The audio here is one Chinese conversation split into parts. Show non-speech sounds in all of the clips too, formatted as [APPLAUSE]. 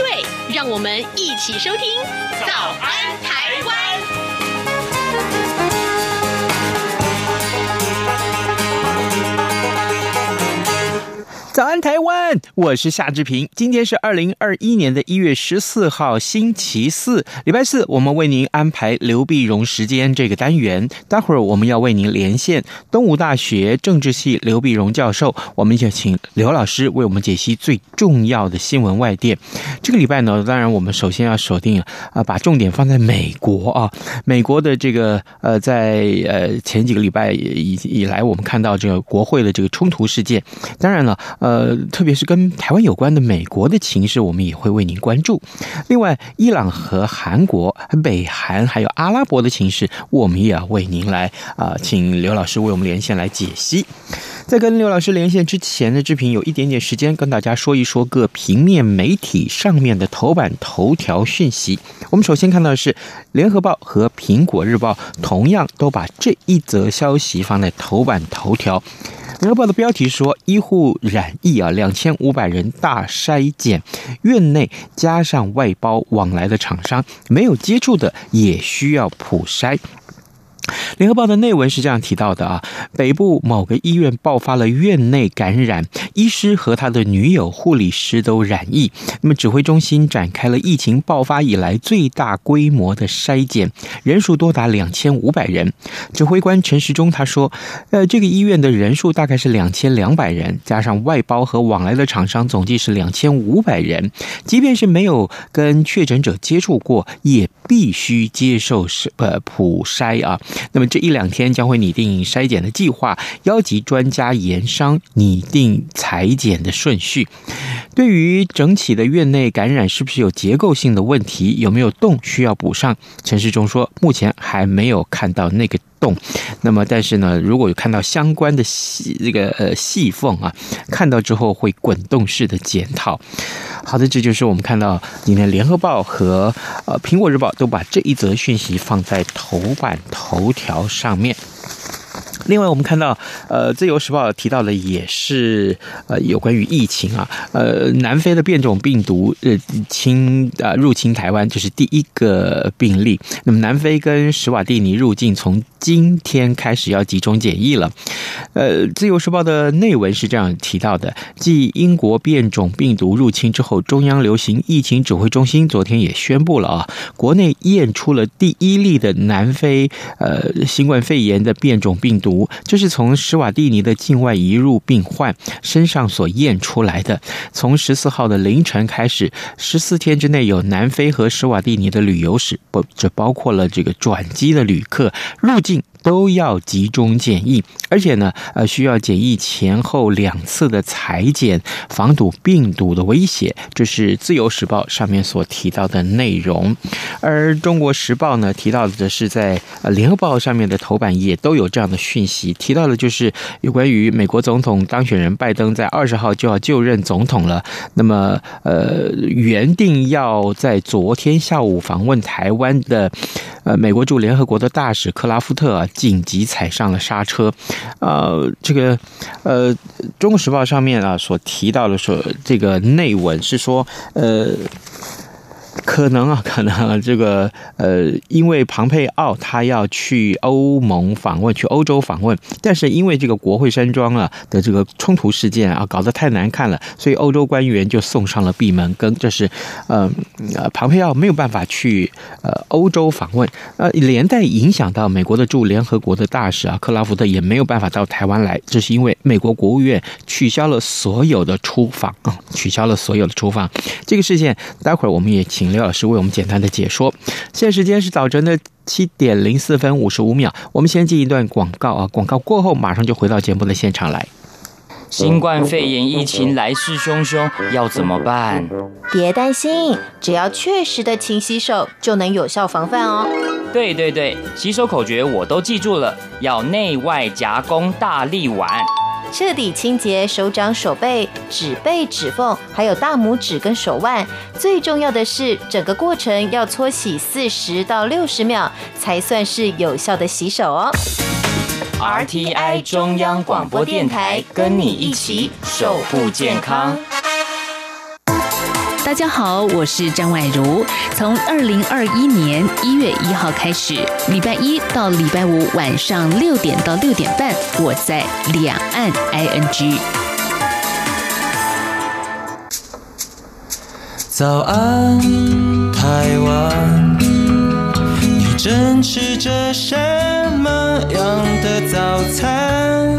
对，让我们一起收听《早安台湾》。早安，台湾！我是夏志平。今天是二零二一年的一月十四号，星期四，礼拜四。我们为您安排刘碧荣时间这个单元。待会儿我们要为您连线东吴大学政治系刘碧荣教授，我们就请刘老师为我们解析最重要的新闻外电。这个礼拜呢，当然我们首先要锁定啊，把重点放在美国啊，美国的这个呃，在呃前几个礼拜以以来，我们看到这个国会的这个冲突事件。当然了。呃，呃特别是跟台湾有关的美国的情势，我们也会为您关注。另外，伊朗和韩国、北韩还有阿拉伯的情势，我们也要为您来啊、请刘老师为我们连线来解析。在跟刘老师连线之前的视频，有一点点时间跟大家说一说各平面媒体上面的头版头条讯息。我们首先看到的是《联合报》和《苹果日报》同样都把这一则消息放在头版头条。《联合报》的标题说：“医护染疫啊，两千五百人大筛检，院内加上外包往来的厂商，没有接触的也需要普筛。”联合报的内文是这样提到的啊，北部某个医院爆发了院内感染，医师和他的女友、护理师都染疫。那么指挥中心展开了疫情爆发以来最大规模的筛检，人数多达两千五百人。指挥官陈时中他说，呃，这个医院的人数大概是两千两百人，加上外包和往来的厂商，总计是两千五百人。即便是没有跟确诊者接触过，也必须接受是呃普筛啊。那么这一两天将会拟定筛检的计划，邀集专家研商拟定裁剪的顺序。对于整体的院内感染是不是有结构性的问题，有没有洞需要补上？陈世忠说，目前还没有看到那个洞。那么，但是呢，如果有看到相关的细这个呃细缝啊，看到之后会滚动式的检讨。好的，这就是我们看到今天《联合报》和呃《苹果日报》都把这一则讯息放在头版头条上面。另外，我们看到，呃，《自由时报》提到的也是，呃，有关于疫情啊，呃，南非的变种病毒呃侵啊入侵台湾，这是第一个病例。那么，南非跟史瓦蒂尼入境从今天开始要集中检疫了。呃，《自由时报》的内文是这样提到的：继英国变种病毒入侵之后，中央流行疫情指挥中心昨天也宣布了啊，国内验出了第一例的南非呃新冠肺炎的变种病毒。这是从史瓦蒂尼的境外移入病患身上所验出来的。从十四号的凌晨开始，十四天之内有南非和史瓦蒂尼的旅游史，不，这包括了这个转机的旅客入境。都要集中检疫，而且呢，呃，需要检疫前后两次的裁剪，防堵病毒的威胁。这是《自由时报》上面所提到的内容，而《中国时报》呢提到的是在呃《联合报》上面的头版也都有这样的讯息，提到的就是有关于美国总统当选人拜登在二十号就要就任总统了。那么，呃，原定要在昨天下午访问台湾的。呃，美国驻联合国的大使克拉夫特啊，紧急踩上了刹车。呃，这个呃，《中国时报》上面啊所提到的说，这个内文是说，呃。可能啊，可能这个呃，因为庞佩奥他要去欧盟访问，去欧洲访问，但是因为这个国会山庄啊的这个冲突事件啊，搞得太难看了，所以欧洲官员就送上了闭门羹，这是呃呃，庞佩奥没有办法去呃欧洲访问，呃，连带影响到美国的驻联合国的大使啊，克拉福特也没有办法到台湾来，这是因为美国国务院取消了所有的出访啊，取消了所有的出访，这个事件，待会儿我们也。请刘老师为我们简单的解说。现在时间是早晨的七点零四分五十五秒，我们先进一段广告啊，广告过后马上就回到节目的现场来。新冠肺炎疫情来势汹汹，要怎么办？别担心，只要确实的勤洗手，就能有效防范哦。对对对，洗手口诀我都记住了，要内外夹攻大力腕，彻底清洁手掌、手背、指背、指缝，还有大拇指跟手腕。最重要的是，整个过程要搓洗四十到六十秒，才算是有效的洗手哦。RTI 中央广播电台跟你一起守护健康。大家好，我是张婉如。从二零二一年一月一号开始，礼拜一到礼拜五晚上六点到六点半，我在两岸 ING。早安，台湾，你正吃着什么样的早餐？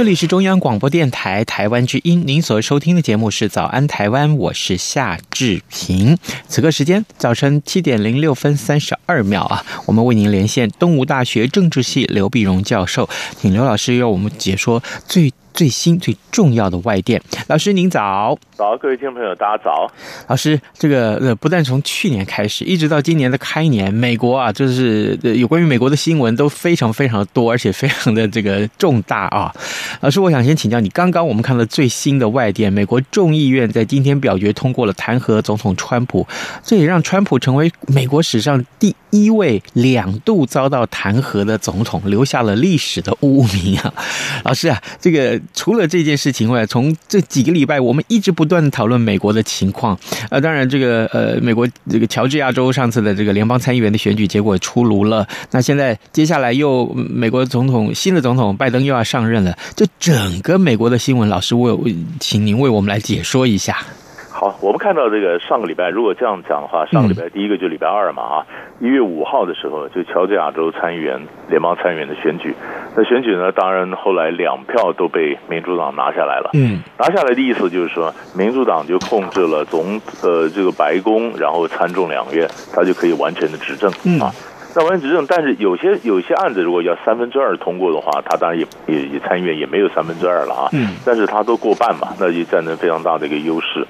这里是中央广播电台台湾之音，您所收听的节目是《早安台湾》，我是夏志平。此刻时间早晨七点零六分三十二秒啊，我们为您连线东吴大学政治系刘碧荣教授，请刘老师为我们解说最。最新最重要的外电，老师您早，早，各位听众朋友大家早。老师，这个呃，不但从去年开始，一直到今年的开年，美国啊，就是有关于美国的新闻都非常非常的多，而且非常的这个重大啊。老师，我想先请教你，刚刚我们看到最新的外电，美国众议院在今天表决通过了弹劾总统川普，这也让川普成为美国史上第一位两度遭到弹劾的总统，留下了历史的污名啊。老师啊，这个。除了这件事情外，从这几个礼拜，我们一直不断讨论美国的情况。呃，当然，这个呃，美国这个乔治亚州上次的这个联邦参议员的选举结果出炉了。那现在接下来又美国总统新的总统拜登又要上任了。就整个美国的新闻，老师为请您为我们来解说一下。好，我们看到这个上个礼拜，如果这样讲的话，上个礼拜第一个就礼拜二嘛，啊，一月五号的时候，就乔治亚州参议员、联邦参议员的选举。那选举呢，当然后来两票都被民主党拿下来了。嗯，拿下来的意思就是说，民主党就控制了总呃这个白宫，然后参众两院，他就可以完全的执政啊。那完全执政，但是有些有些案子如果要三分之二通过的话，他当然也也也参议院也没有三分之二了啊。嗯，但是他都过半嘛，那就占着非常大的一个优势。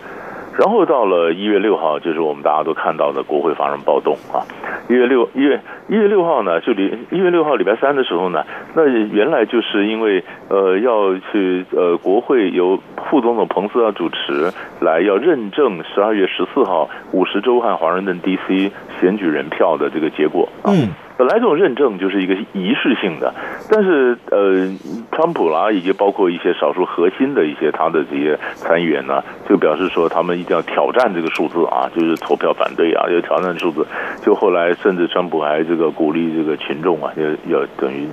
然后到了一月六号，就是我们大家都看到的国会发生暴动啊。一月六一月一月六号呢，就礼一月六号礼拜三的时候呢，那原来就是因为呃要去呃国会由副总统彭斯要主持来要认证十二月十四号五十州和华盛顿 D.C. 选举人票的这个结果啊。嗯。本来这种认证就是一个仪式性的，但是呃，川普啦，以及包括一些少数核心的一些他的这些参议员呢，就表示说他们一定要挑战这个数字啊，就是投票反对啊，要挑战数字。就后来甚至川普还这个鼓励这个群众啊，要要等于。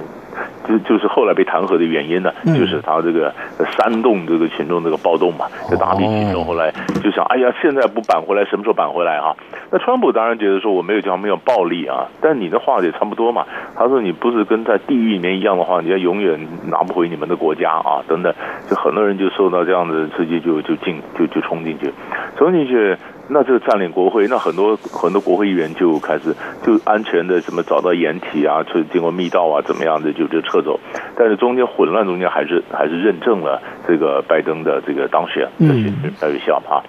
就就是后来被弹劾的原因呢，就是他这个煽动这个群众这个暴动嘛，就大批群众后来就想，哎呀，现在不扳回来，什么时候扳回来啊？那川普当然觉得说我没有讲没有暴力啊，但你的话也差不多嘛。他说你不是跟在地狱里面一样的话，你要永远拿不回你们的国家啊，等等，就很多人就受到这样的刺激，就就进就就冲进去，冲进去。那这个占领国会，那很多很多国会议员就开始就安全的什么找到掩体啊，去经过密道啊，怎么样的就就撤走。但是中间混乱中间还是还是认证了这个拜登的这个当选的选举有效啊。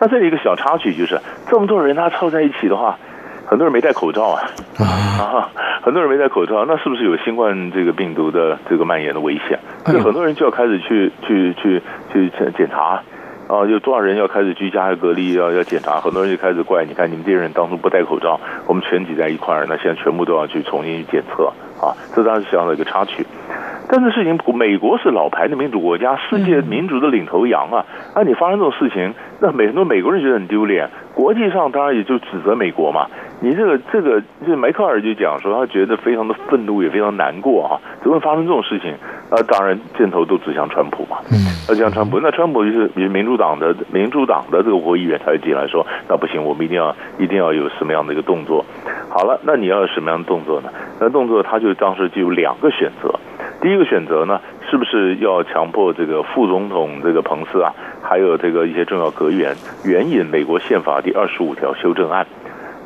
那这里一个小插曲就是，这么多人他凑在一起的话，很多人没戴口罩啊啊，很多人没戴口罩，那是不是有新冠这个病毒的这个蔓延的危险？所以很多人就要开始去去去去检检查。啊，有多少人要开始居家隔离，要要检查？很多人就开始怪，你看你们这些人当初不戴口罩，我们全挤在一块儿，那现在全部都要去重新去检测啊！这当然是这样的一个插曲。但是事情，美国是老牌的民主国家，世界民主的领头羊啊！啊，你发生这种事情，那美很多美国人觉得很丢脸，国际上当然也就指责美国嘛。你这个这个，就是梅克尔就讲说，他觉得非常的愤怒，也非常难过啊！怎么会发生这种事情？呃，当然箭头都指向川普嘛。嗯，指向川普，那川普就是民主党的民主党的这个国会议员，他就进来说，那不行，我们一定要一定要有什么样的一个动作。好了，那你要有什么样的动作呢？那动作他就当时就有两个选择。第一个选择呢，是不是要强迫这个副总统这个彭斯啊，还有这个一些重要阁员援引美国宪法第二十五条修正案？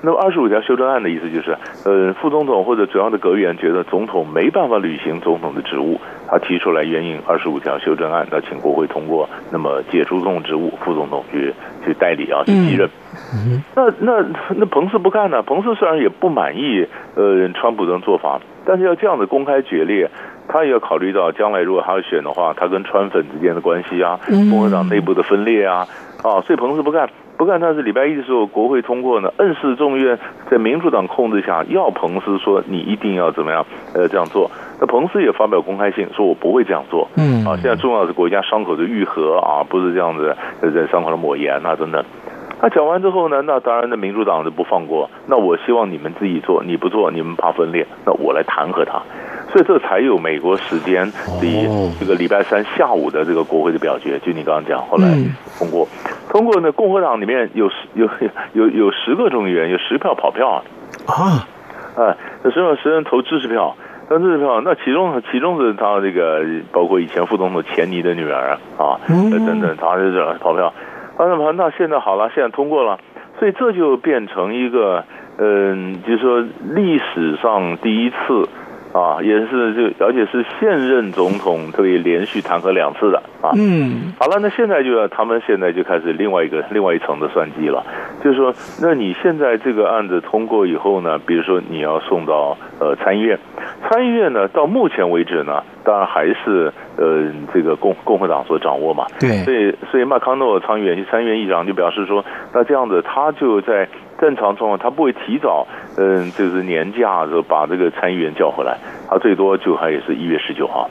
那么二十五条修正案的意思就是，呃，副总统或者主要的阁员觉得总统没办法履行总统的职务，他提出来援引二十五条修正案，那请国会通过，那么解除总统职务，副总统去去代理啊，去继任。嗯、那那那彭斯不干呢？彭斯虽然也不满意呃川普的做法，但是要这样子公开决裂，他也要考虑到将来如果他要选的话，他跟川粉之间的关系啊，共和党内部的分裂啊，啊，所以彭斯不干。不干，但是礼拜一的时候，国会通过呢，暗示众议院在民主党控制下，要彭斯说你一定要怎么样，呃，这样做。那彭斯也发表公开信说，我不会这样做。嗯，啊，现在重要的是国家伤口的愈合啊，不是这样子在伤口上抹盐啊等等。那讲完之后呢，那当然的民主党就不放过。那我希望你们自己做，你不做，你们怕分裂，那我来弹劾他。所以这才有美国时间的这个礼拜三下午的这个国会的表决，就你刚刚讲，后来通过，通过呢，共和党里面有十有有有十个众议员，有十票跑票啊，啊，哎，那十票十人投支持票，投支持票，那其中其中是他这个包括以前副总统钱尼的女儿啊，等等，他就是跑票，那么那现在好了，现在通过了，所以这就变成一个嗯，就是说历史上第一次。啊，也是就，而且是现任总统可以连续弹劾两次的啊。嗯，好了，那现在就要他们现在就开始另外一个另外一层的算计了，就是说，那你现在这个案子通过以后呢，比如说你要送到呃参议院，参议院呢到目前为止呢，当然还是呃这个共共和党所掌握嘛。对，所以所以麦康诺参议员参议院议长就表示说，那这样子他就在。正常状况，他不会提早，嗯，就是年假就把这个参议员叫回来，他最多就还也是一月十九号。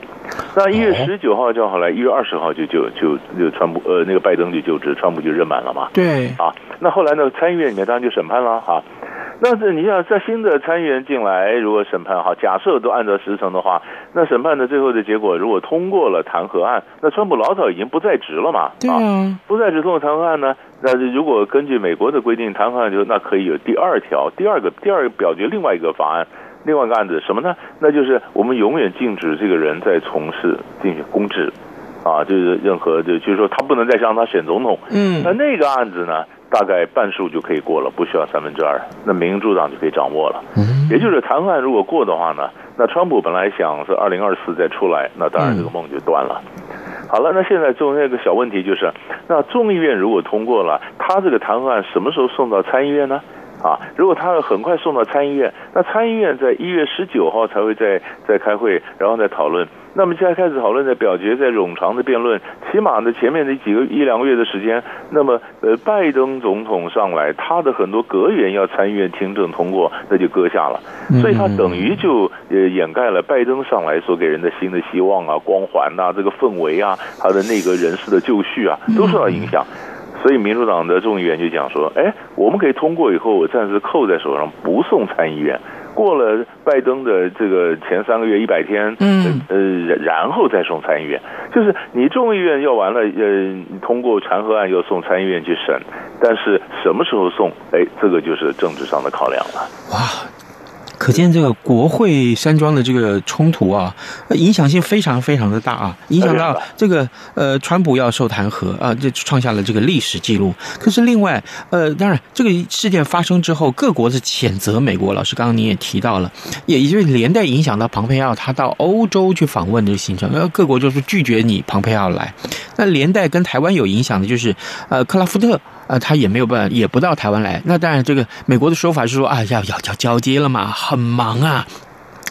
那一月十九号叫回来，一月二十号就就就就川普呃那个拜登就就职，川普就任满了嘛。对啊，那后来呢，参议院里面当然就审判了哈。那是你要在新的参议员进来，如果审判哈，假设都按照时程的话，那审判的最后的结果如果通过了弹劾案，那川普老早已经不在职了嘛？对啊，不在职通过弹劾案呢？那如果根据美国的规定，弹劾案就那可以有第二条，第二个第二个表决另外一个法案，另外一个案子什么呢？那就是我们永远禁止这个人在从事进行公职，啊，就是任何就就是说他不能再让他选总统。嗯，那那个案子呢？大概半数就可以过了，不需要三分之二，那民主党就可以掌握了。也就是弹劾案如果过的话呢，那川普本来想是二零二四再出来，那当然这个梦就断了。好了，那现在就那个小问题就是，那众议院如果通过了，他这个弹劾案什么时候送到参议院呢？啊，如果他要很快送到参议院，那参议院在一月十九号才会再再开会，然后再讨论。那么现在开始讨论的表决，在冗长的辩论，起码呢前面的几个一两个月的时间。那么呃，拜登总统上来，他的很多阁员要参议院听证通过，那就搁下了。所以他等于就呃掩盖了拜登上来所给人的新的希望啊、光环呐、啊、这个氛围啊、他的内阁人事的就绪啊，都受到影响。所以民主党的众议员就讲说：“哎，我们可以通过以后，我暂时扣在手上，不送参议院。过了拜登的这个前三个月一百天，嗯，呃，然后再送参议院。就是你众议院要完了，呃，通过弹劾案要送参议院去审，但是什么时候送？哎，这个就是政治上的考量了。哇！”可见这个国会山庄的这个冲突啊，影响性非常非常的大啊，影响到这个呃，川普要受弹劾啊，这创下了这个历史记录。可是另外呃，当然这个事件发生之后，各国是谴责美国。老师刚刚你也提到了，也也就是连带影响到庞佩奥他到欧洲去访问这个行程，呃，各国就是拒绝你庞佩奥来。那连带跟台湾有影响的就是呃，克拉夫特。呃，他也没有办法，也不到台湾来。那当然，这个美国的说法是说啊，要要要交接了嘛，很忙啊，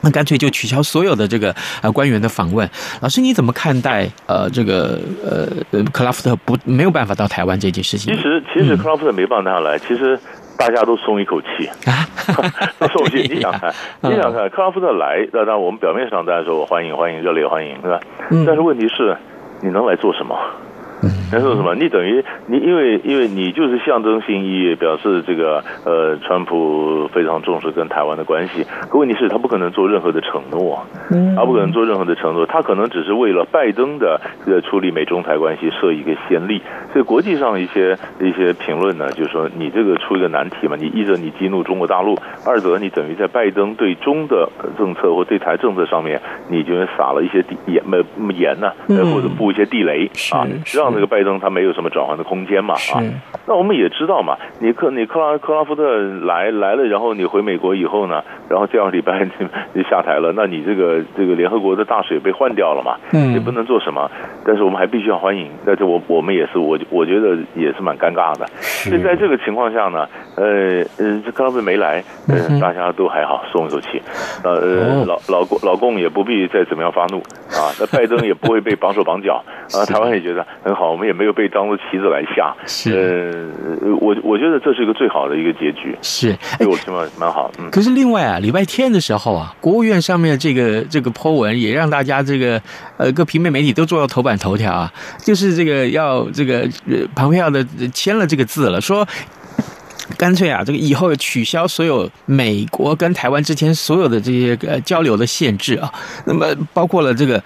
那干脆就取消所有的这个呃官员的访问。老师，你怎么看待呃这个呃克拉夫特不没有办法到台湾这件事情？其实其实克拉夫特没办法来，其实大家都松一口气啊，[LAUGHS] 都松一口气。你想看，[LAUGHS] 你想看克拉夫特来，那当然我们表面上大家说欢迎欢迎热烈欢迎，对吧？但是问题是，你能来做什么？嗯那说什么？你等于你因为因为你就是象征性意义，表示这个呃，川普非常重视跟台湾的关系。可问题是，他不可能做任何的承诺啊，他不可能做任何的承诺，他可能只是为了拜登的这个处理美中台关系设一个先例。所以国际上一些一些评论呢，就是说你这个出一个难题嘛，你一则你激怒中国大陆，二则你等于在拜登对中的政策或对台政策上面，你就撒了一些地盐没盐呢，或者布一些地雷啊，让这个拜登他没有什么转换的空间嘛啊。那我们也知道嘛，你克你克拉克拉夫特来来了，然后你回美国以后呢，然后第二礼拜 [LAUGHS] 就下台了，那你这个这个联合国的大使被换掉了嘛，嗯，也不能做什么，但是我们还必须要欢迎，但是我我们也是我我觉得也是蛮尴尬的。所以在这个情况下呢，呃呃，这克拉夫特没来，呃，大家都还好，松一口气，呃老老公老公也不必再怎么样发怒啊，那拜登也不会被绑手绑脚啊，[LAUGHS] 台湾也觉得很好，我们也没有被当做棋子来下，是，呃，我我觉得这是一个最好的一个结局，是，哎我起码蛮好。嗯，可是另外啊，礼拜天的时候啊，国务院上面这个这个 po 文也让大家这个呃各平面媒体都做到头版头条啊，就是这个要这个庞佩奥的签了这个字了，说。干脆啊，这个以后取消所有美国跟台湾之间所有的这些呃交流的限制啊，那么包括了这个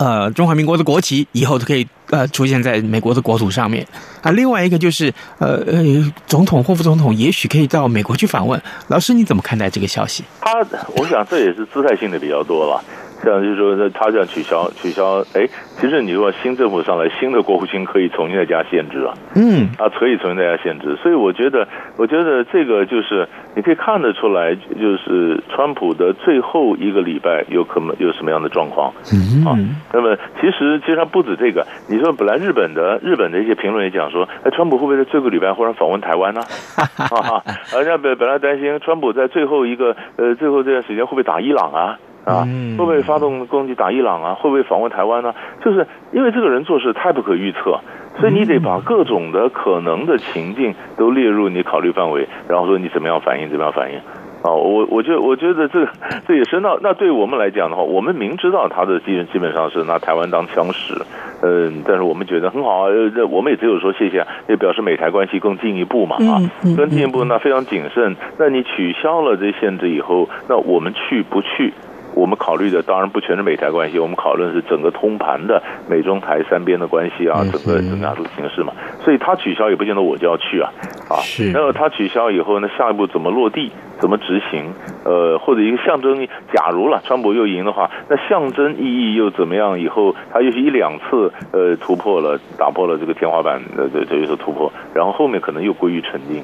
呃中华民国的国旗以后都可以呃出现在美国的国土上面啊。另外一个就是呃呃总统或副总统也许可以到美国去访问。老师你怎么看待这个消息？他我想这也是姿态性的比较多了。这样就是说，他这样取消取消，哎，其实你说新政府上来，新的国务卿可以重新再加限制啊，嗯，啊，可以重新再加限制，所以我觉得，我觉得这个就是你可以看得出来，就是川普的最后一个礼拜有可能有什么样的状况，嗯，啊，那么其实其实他不止这个，你说本来日本的日本的一些评论也讲说，哎，川普会不会在最后一个礼拜忽然访问台湾呢？[LAUGHS] 啊，人家本本来担心川普在最后一个呃最后这段时间会不会打伊朗啊？啊，会不会发动攻击打伊朗啊？会不会访问台湾呢？就是因为这个人做事太不可预测，所以你得把各种的可能的情境都列入你考虑范围，然后说你怎么样反应，怎么样反应。啊，我我觉得我觉得这 [LAUGHS] 这也是那那对我们来讲的话，我们明知道他的基基本上是拿台湾当枪使，嗯，但是我们觉得很好啊，我们也只有说谢谢，也表示美台关系更进一步嘛啊，更进一步那非常谨慎。那你取消了这限制以后，那我们去不去？我们考虑的当然不全是美台关系，我们考虑的是整个通盘的美中台三边的关系啊，整个整个亚洲形势嘛。所以他取消也不见得我就要去啊，啊，然后他取消以后，那下一步怎么落地，怎么执行？呃，或者一个象征，假如了川普又赢的话，那象征意义又怎么样？以后他又是一两次呃突破了，打破了这个天花板的这这一次突破，然后后面可能又归于沉静。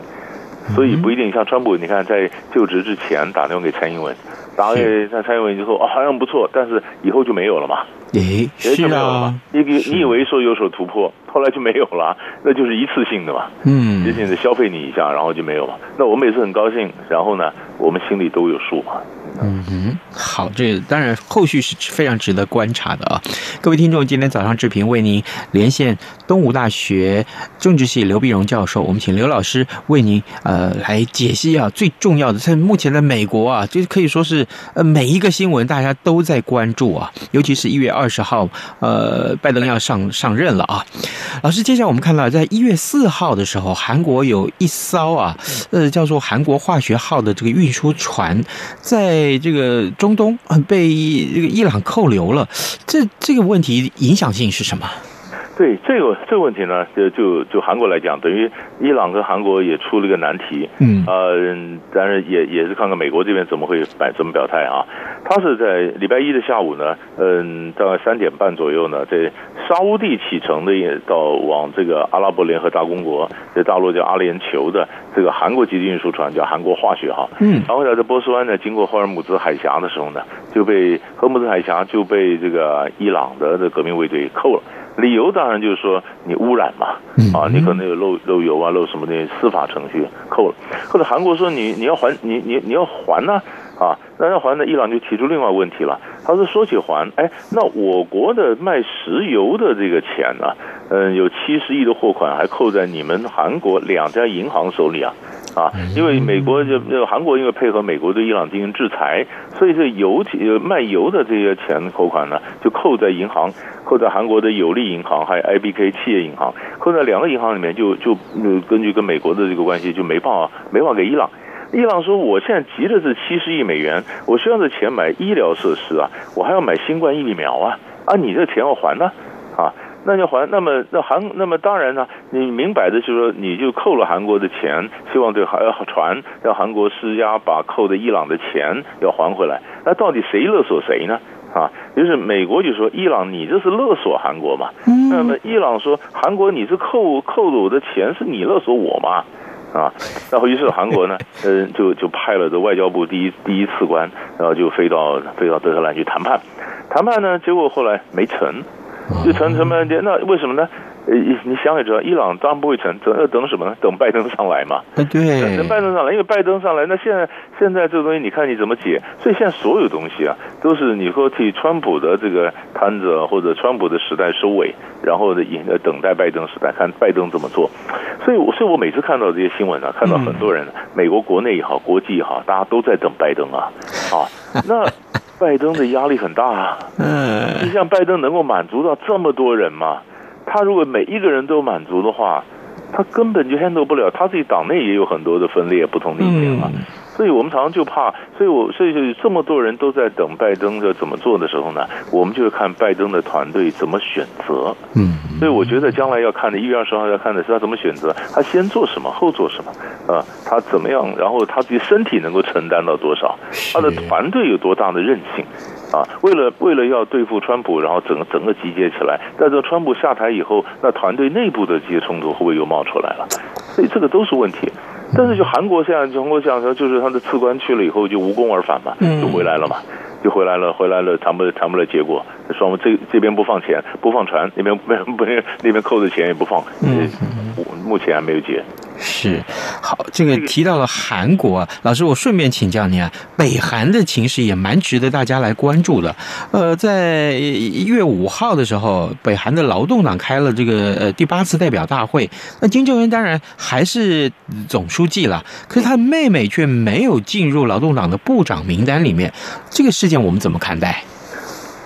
所以不一定像川普，你看在就职之前打电话给蔡英文。打给蔡蔡英文之后，哦，好像不错，但是以后就没有了嘛？诶，就没有了嘛？你你以为说有所突破，后来就没有了，[LAUGHS] 那就是一次性的嘛？嗯，仅仅是消费你一下，然后就没有了。那我们也是很高兴，然后呢，我们心里都有数嘛。嗯哼，好，这当然后续是非常值得观察的啊！各位听众，今天早上志平为您连线东吴大学政治系刘碧荣教授，我们请刘老师为您呃来解析啊最重要的，在目前的美国啊，就可以说是呃每一个新闻大家都在关注啊，尤其是一月二十号，呃，拜登要上上任了啊。老师，接下来我们看到，在一月四号的时候，韩国有一艘啊，呃，叫做韩国化学号的这个运输船在。这个中东被这个伊朗扣留了，这这个问题影响性是什么？对这个这个问题呢，就就就韩国来讲，等于伊朗跟韩国也出了一个难题。嗯，呃，当然也也是看看美国这边怎么会摆怎么表态啊。他是在礼拜一的下午呢，嗯，大概三点半左右呢，在沙乌地启程的，到往这个阿拉伯联合大公国，这大陆叫阿联酋的这个韩国籍的运输船叫韩国化学号。嗯，然后在波斯湾呢，经过霍尔木兹海峡的时候呢，就被霍尔木兹海峡就被这个伊朗的这革命卫队扣了。理由当然就是说你污染嘛，啊，你可能有漏漏油啊，漏什么的司法程序扣了。或者韩国说你你要还你你你要还呢，啊，那要还呢，伊朗就提出另外问题了。他说说起还，哎，那我国的卖石油的这个钱呢，嗯，有七十亿的货款还扣在你们韩国两家银行手里啊。啊，因为美国就那个韩国因为配合美国对伊朗进行制裁，所以这油气卖油的这些钱扣款呢，就扣在银行，扣在韩国的有利银行还有 IBK 企业银行，扣在两个银行里面就，就就根据跟美国的这个关系就没办法没办法给伊朗。伊朗说：“我现在急的是七十亿美元，我需要这钱买医疗设施啊，我还要买新冠疫苗啊，啊，你这钱要还呢，啊，那就还，那么那韩，那么当然呢，你明摆着就是说，你就扣了韩国的钱，希望对还要传让韩国施压，把扣的伊朗的钱要还回来。那到底谁勒索谁呢？啊，就是美国就说伊朗，你这是勒索韩国嘛？那么伊朗说韩国，你是扣扣了我的钱，是你勒索我嘛？”啊，然后于是韩国呢，嗯，[LAUGHS] 就就派了这外交部第一第一次官，然后就飞到飞到德黑兰去谈判，谈判呢，结果后来没成，就成成半天，那为什么呢？呃，你想也知道，伊朗当然不会成，等要等什么呢？等拜登上来嘛。对，等拜登上来，因为拜登上来，那现在现在这个东西，你看你怎么解？所以现在所有东西啊，都是你说替川普的这个摊子或者川普的时代收尾，然后呢，等等待拜登时代，看拜登怎么做。所以，所以我每次看到这些新闻啊，看到很多人，美国国内也好，国际也好，大家都在等拜登啊，啊，那拜登的压力很大啊。嗯，就像拜登能够满足到这么多人吗？他如果每一个人都满足的话，他根本就 handle 不了，他自己党内也有很多的分裂、不同的意见嘛。所以我们常常就怕，所以我所以就这么多人都在等拜登的怎么做的时候呢，我们就看拜登的团队怎么选择。嗯，所以我觉得将来要看的，一月二十号要看的是他怎么选择，他先做什么，后做什么，啊，他怎么样，然后他自己身体能够承担到多少，他的团队有多大的韧性。啊，为了为了要对付川普，然后整个整个集结起来，但是川普下台以后，那团队内部的这些冲突会不会又冒出来了？所以这个都是问题。但是就韩国现在，韩国现在就是他的次官去了以后就无功而返嘛，就回来了嘛，就回来了，回来了谈不谈不了结果，双方这这边不放钱，不放船，那边不不 [LAUGHS] 那边扣的钱也不放，嗯，目前还没有结。是，好，这个提到了韩国，老师，我顺便请教您啊，北韩的情势也蛮值得大家来关注的。呃，在一月五号的时候，北韩的劳动党开了这个呃第八次代表大会，那金正恩当然还是总书记了，可是他妹妹却没有进入劳动党的部长名单里面，这个事件我们怎么看待？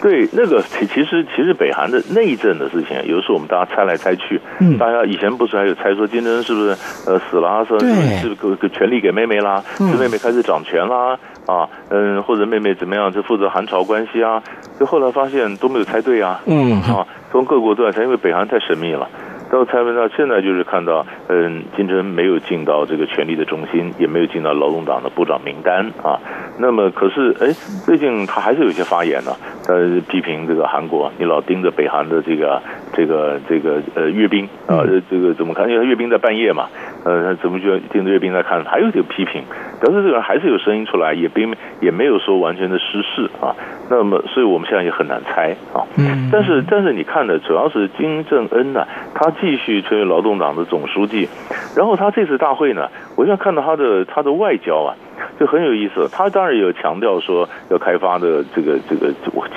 对，那个其实其实北韩的内政的事情，有的时候我们大家猜来猜去，嗯，大家以前不是还有猜说金正恩是不是呃死了，说是是不是给给权力给妹妹啦，是妹妹开始掌权啦，啊，嗯，或者妹妹怎么样就负责韩朝关系啊，就后来发现都没有猜对啊，嗯。啊，从各国都在猜，因为北韩太神秘了。到蔡文到现在就是看到，嗯，金正没有进到这个权力的中心，也没有进到劳动党的部长名单啊。那么可是，哎，最近他还是有一些发言呢、啊，他批评这个韩国，你老盯着北韩的这个这个这个呃阅兵啊，这个怎么看？因为阅兵在半夜嘛，呃，怎么就盯着阅兵在看？还有这个批评，表示这个人还是有声音出来，也并也没有说完全的失势啊。那么，所以我们现在也很难猜啊。嗯。但是，但是你看呢主要是金正恩呢，他。继续成为劳动党的总书记，然后他这次大会呢，我现在看到他的他的外交啊，就很有意思。他当然有强调说要开发的这个这个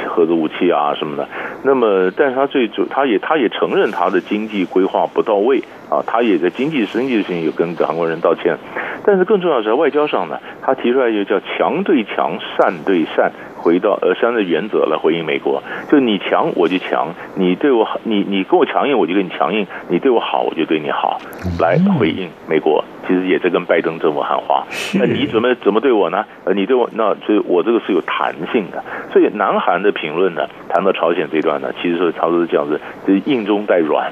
核子武器啊什么的。那么，但是他最主，他也他也承认他的经济规划不到位啊，他也在经济经济上有跟韩国人道歉。但是更重要的是在外交上呢，他提出来一个叫强对强，善对善。回到呃相对原则来回应美国，就你强我就强，你对我好，你你跟我强硬我就跟你强硬，你对我好我就对你好，来回应美国，其实也在跟拜登政府喊话。那你怎么怎么对我呢？呃，你对我那所以我这个是有弹性的。所以南韩的评论呢，谈到朝鲜这段呢，其实说差不多是这样子，就是硬中带软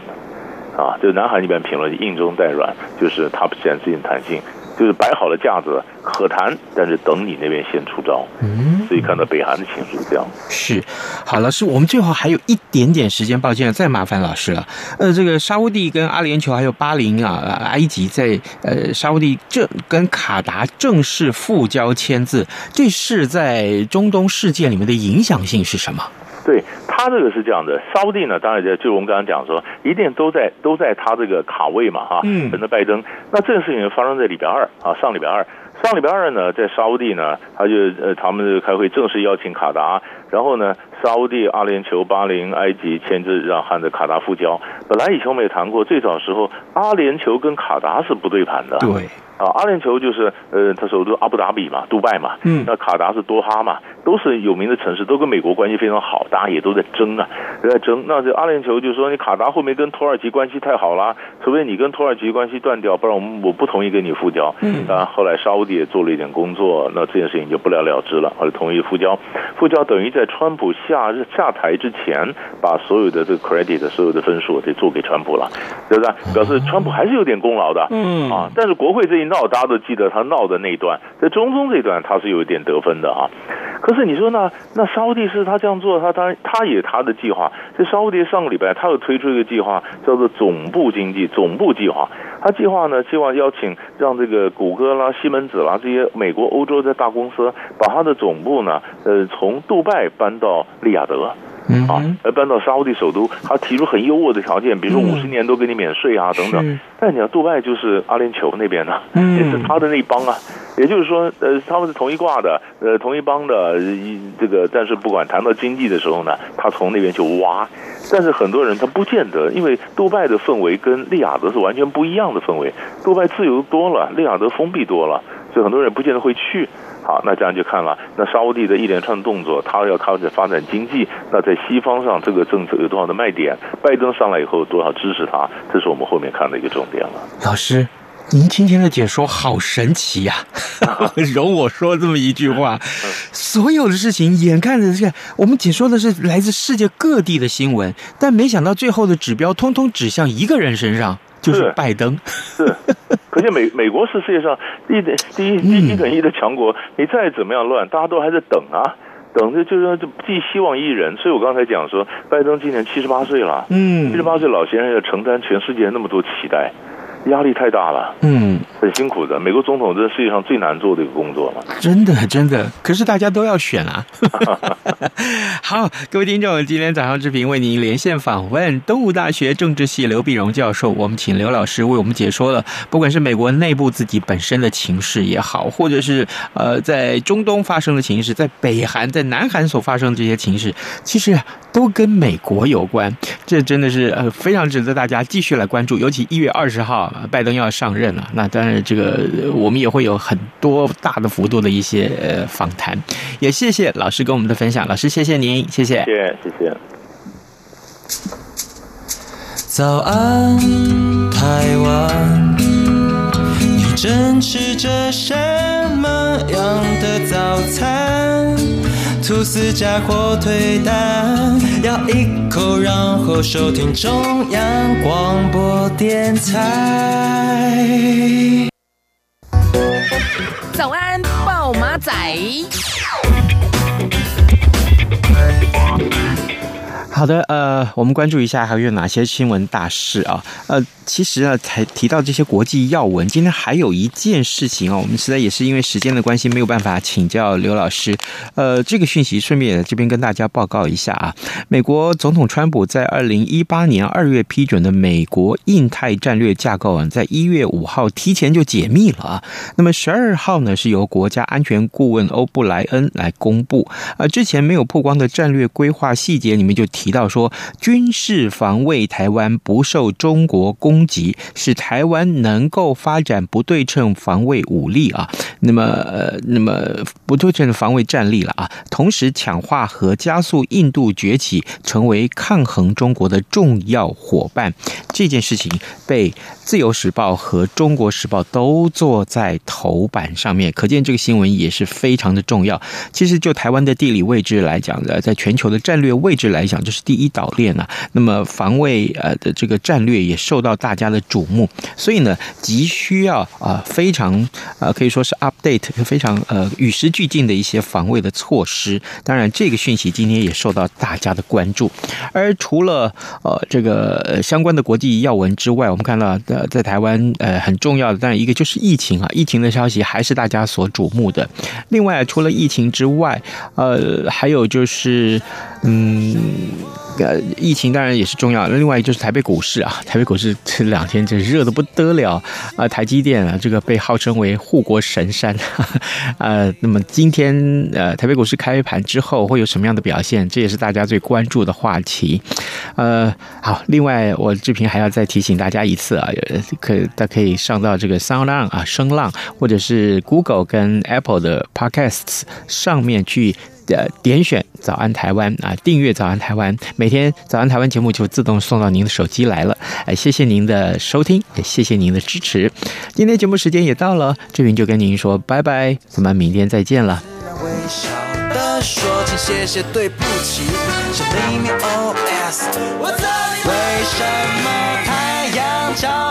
啊，就南韩那边评论硬中带软，就是它显示一点弹性。就是摆好了架子可谈，但是等你那边先出招。嗯，所以看到北韩的情绪是这样。是，好，老师，我们最后还有一点点时间，抱歉，再麻烦老师了。呃，这个沙乌地跟阿联酋还有巴林啊，埃及在呃沙乌地正跟卡达正式复交签字，这是在中东事件里面的影响性是什么？对他这个是这样的，沙乌地呢，当然就就我们刚刚讲说，一定都在都在他这个卡位嘛，哈，嗯，等着拜登。那这个事情发生在礼拜二啊，上礼拜二，上礼拜二呢，在沙乌地呢，他就呃，他们开会正式邀请卡达，然后呢，沙乌地、阿联酋、巴林、埃及签字让汉的卡达复交。本来以前我们也谈过，最早时候阿联酋跟卡达是不对盘的。对。啊，阿联酋就是呃，它首都阿布达比嘛，杜拜嘛，嗯，那卡达是多哈嘛，都是有名的城市，都跟美国关系非常好，大家也都在争啊，都在争。那这阿联酋就说，你卡达后面跟土耳其关系太好了，除非你跟土耳其关系断掉，不然我们我不同意跟你复交。嗯，当然，后来沙乌地也做了一点工作，那这件事情就不了了之了，后来同意复交。复交等于在川普下下台之前，把所有的这个 credit 所有的分数得做给川普了，对不对？表示川普还是有点功劳的。嗯，啊，但是国会这一。闹，大家都记得他闹的那一段，在中东这一段他是有一点得分的啊。可是你说呢？那沙乌地是他这样做，他当然他也他的计划。这沙乌地上个礼拜他又推出一个计划，叫做总部经济总部计划。他计划呢，希望邀请让这个谷歌啦、西门子啦这些美国、欧洲的大公司，把他的总部呢，呃，从杜拜搬到利雅得。嗯啊，而搬到沙乌地首都，他提出很优渥的条件，比如说五十年都给你免税啊，等等。但你要杜拜就是阿联酋那边的，也是他的那一帮啊。也就是说，呃，他们是同一挂的，呃，同一帮的。这个，但是不管谈到经济的时候呢，他从那边去挖。但是很多人他不见得，因为杜拜的氛围跟利雅得是完全不一样的氛围。杜拜自由多了，利雅得封闭多了，所以很多人不见得会去。好，那这样就看了，那沙乌地的一连串动作，他要开始发展经济，那在西方上这个政策有多少的卖点？拜登上来以后多少支持他？这是我们后面看的一个重点了。老师，您今天的解说好神奇呀、啊！[LAUGHS] 容我说这么一句话，所有的事情眼看着这个，我们解说的是来自世界各地的新闻，但没想到最后的指标通通指向一个人身上。就是拜登，是，可见美 [LAUGHS] 美国是世界上一等第一第一一等一的强国，你再怎么样乱，大家都还在等啊，等着就是说就寄希望一人。所以我刚才讲说，拜登今年七十八岁了，嗯，七十八岁老先生要承担全世界那么多期待。压力太大了，嗯，很辛苦的。美国总统这是世界上最难做的一个工作嘛，真的真的。可是大家都要选啊。[LAUGHS] 好，各位听众，今天早上志平为您连线访问东吴大学政治系刘碧荣教授，我们请刘老师为我们解说了，不管是美国内部自己本身的情势也好，或者是呃在中东发生的情势，在北韩、在南韩所发生的这些情势，其实都跟美国有关。这真的是呃非常值得大家继续来关注，尤其一月二十号。拜登要上任了，那当然，这个我们也会有很多大的幅度的一些访谈。也谢谢老师跟我们的分享，老师谢谢您，谢谢，谢谢，谢。早安，台湾，你正吃着什么样的早餐？吐司加火腿蛋，咬一口，然后收听中央广播电台。早安，报马仔。好的，呃，我们关注一下还有哪些新闻大事啊？呃，其实啊，才提到这些国际要闻，今天还有一件事情啊，我们实在也是因为时间的关系，没有办法请教刘老师。呃，这个讯息顺便也这边跟大家报告一下啊，美国总统川普在二零一八年二月批准的美国印太战略架构啊，在一月五号提前就解密了啊。那么十二号呢，是由国家安全顾问欧布莱恩来公布啊，之前没有曝光的战略规划细节里面就提。提到说，军事防卫台湾不受中国攻攻击，使台湾能够发展不对称防卫武力啊，那么呃，那么不对称的防卫战力了啊，同时强化和加速印度崛起，成为抗衡中国的重要伙伴。这件事情被《自由时报》和《中国时报》都坐在头版上面，可见这个新闻也是非常的重要。其实就台湾的地理位置来讲的，在全球的战略位置来讲，就是。是第一岛链啊，那么防卫呃的这个战略也受到大家的瞩目，所以呢，急需要啊非常呃可以说是 update 非常呃与时俱进的一些防卫的措施。当然，这个讯息今天也受到大家的关注。而除了呃这个相关的国际要闻之外，我们看到呃在台湾呃很重要的，当然一个就是疫情啊，疫情的消息还是大家所瞩目的。另外，除了疫情之外，呃还有就是嗯。呃，疫情当然也是重要。另外就是台北股市啊，台北股市这两天这热得不得了啊！台积电啊，这个被号称为护国神山 [LAUGHS] 呃。那么今天呃，台北股市开盘之后会有什么样的表现？这也是大家最关注的话题。呃，好，另外我志平还要再提醒大家一次啊，可大家可以上到这个 SoundOn 啊，声浪或者是 Google 跟 Apple 的 Podcasts 上面去。呃，点选“早安台湾”啊，订阅“早安台湾”，每天“早安台湾”节目就自动送到您的手机来了。哎，谢谢您的收听，也谢谢您的支持。今天节目时间也到了，志云就跟您说拜拜，咱们明天再见了。微笑的说，请谢谢对不起，为什么太阳照